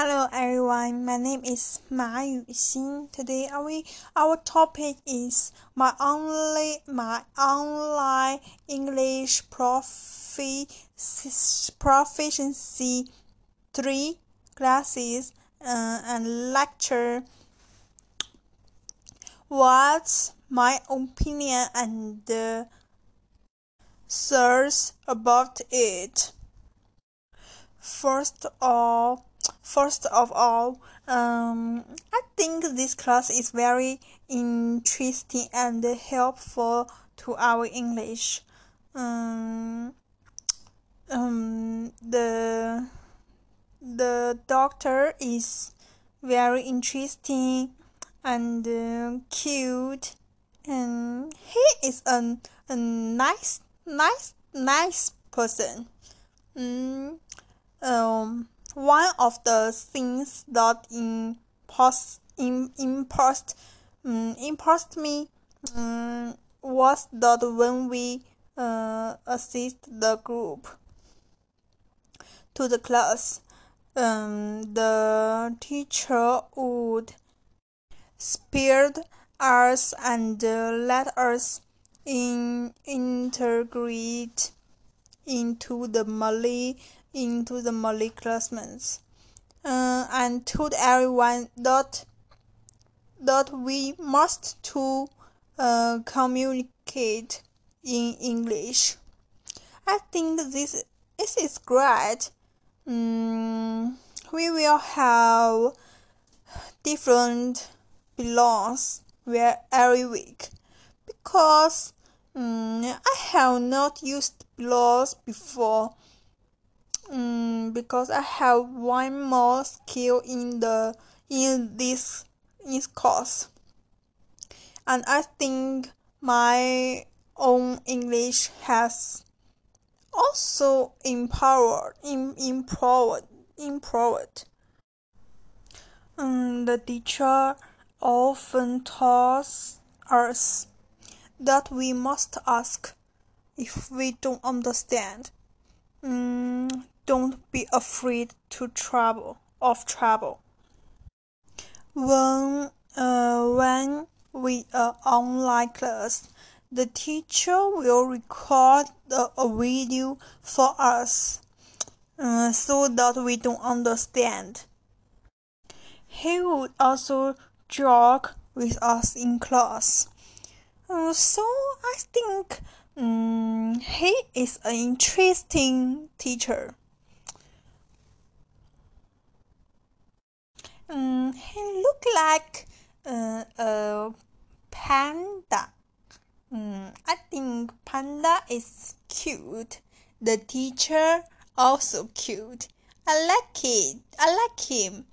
Hello everyone, my name is Ma Yuxin. Today our, our topic is my only my online English profi, proficiency 3 classes uh, and lecture. What's my opinion and uh, thoughts about it? First of all, First of all, um, I think this class is very interesting and helpful to our English. Um, um, the the doctor is very interesting and uh, cute, and he is a, a nice, nice, nice person. Mm, um, one of the things that impressed, impressed, um, impressed me um, was that when we uh, assist the group to the class, um, the teacher would spare us and uh, let us in, integrate into the Malay into the classmates uh, and told everyone that that we must to uh, communicate in English. I think this this is great. Mm, we will have different belongs where every week because mm, I have not used blogs before um, because I have one more skill in the in this in this course. And I think my own English has also empowered in, improved improved um, the teacher often tells us that we must ask if we don't understand. Mm, don't be afraid to travel of travel. When uh, when we are online class, the teacher will record a, a video for us uh, so that we don't understand. He would also joke with us in class. Uh, so I think um, he is an interesting teacher. Um, he look like uh, a panda. Um, I think panda is cute. The teacher also cute. I like it. I like him.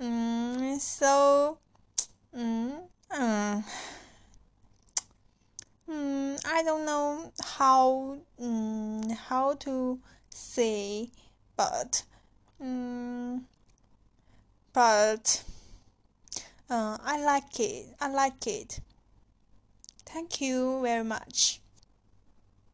Um, so, uh, um, I don't know how um, how to say, but um, but uh, I like it. I like it. Thank you very much.